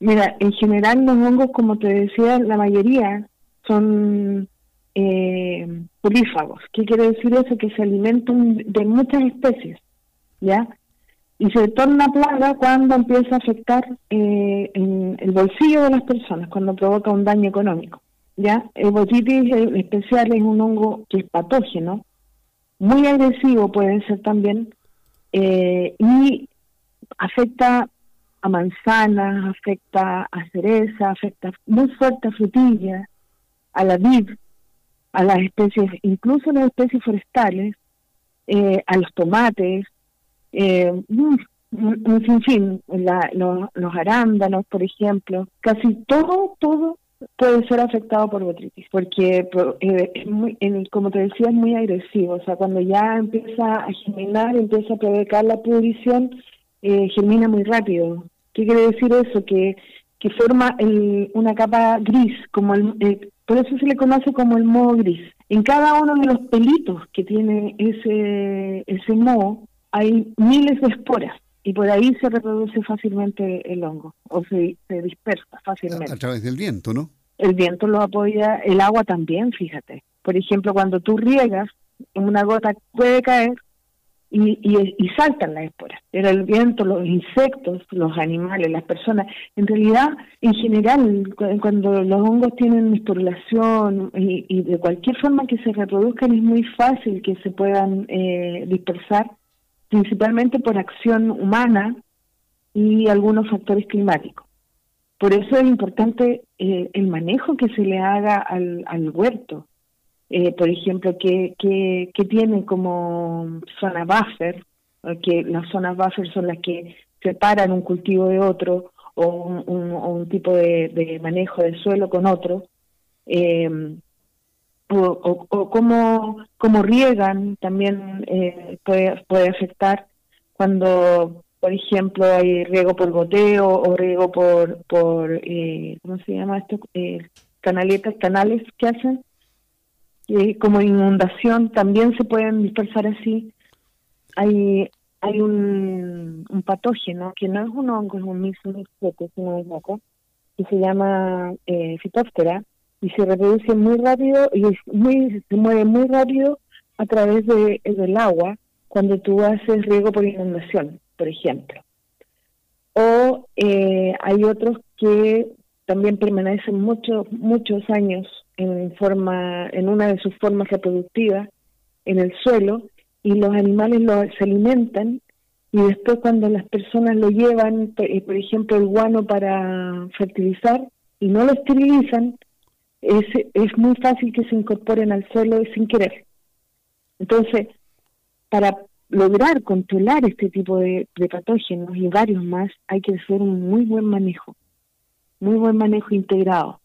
Mira, en general los hongos, como te decía, la mayoría son eh, polífagos. ¿Qué quiere decir eso? Que se alimentan de muchas especies, ¿ya? Y se torna plaga cuando empieza a afectar eh, el bolsillo de las personas, cuando provoca un daño económico, ¿ya? El botitis especial es un hongo que es patógeno, muy agresivo puede ser también, eh, y afecta a manzanas, afecta a cereza, afecta muy fuerte a frutillas, a la vid, a las especies, incluso las especies forestales, eh, a los tomates, eh, mm, un sinfín, la, los arándanos, por ejemplo, casi todo, todo puede ser afectado por botritis, porque eh, es muy, como te decía, es muy agresivo, o sea, cuando ya empieza a germinar, empieza a provocar la pudrición, eh, germina muy rápido. ¿Qué quiere decir eso? Que, que forma el, una capa gris, como el, eh, por eso se le conoce como el moho gris. En cada uno de los pelitos que tiene ese, ese moho hay miles de esporas y por ahí se reproduce fácilmente el hongo o se, se dispersa fácilmente. A, través del viento, ¿no? El viento lo apoya, el agua también, fíjate. Por ejemplo, cuando tú riegas, una gota puede caer y, y, saltan las esporas. Pero el viento, los insectos, los animales, las personas, en realidad, en general, cuando los hongos tienen esporulación y, y de cualquier forma que se reproduzcan, es muy fácil que se puedan eh, dispersar principalmente por acción humana y algunos factores climáticos. Por eso es importante eh, el manejo que se le haga al, al huerto. Eh, por ejemplo, que, que, que, tiene como zona buffer, que las zonas buffer son las que separan un cultivo de otro o un, un, tipo de, manejo del suelo con otro. Eh, o, o, cómo, cómo, riegan también eh, puede, puede afectar cuando, por ejemplo, hay riego por goteo o riego por, por eh, ¿cómo se llama esto? Eh, canaletas, canales que hacen, como inundación, también se pueden dispersar así. Hay hay un, un patógeno que no es un hongo, es un mismo que se llama eh, fitóptera, y se reproduce muy rápido y muy, se mueve muy rápido a través de, del agua cuando tú haces riego por inundación, por ejemplo. O eh, hay otros que también permanecen muchos muchos años en forma en una de sus formas reproductivas en el suelo y los animales lo, se alimentan y después cuando las personas lo llevan, eh, por ejemplo, el guano para fertilizar y no lo esterilizan, es, es muy fácil que se incorporen al suelo sin querer. Entonces, para lograr controlar este tipo de, patógenos y varios más, hay que hacer un muy buen manejo, muy buen manejo integrado.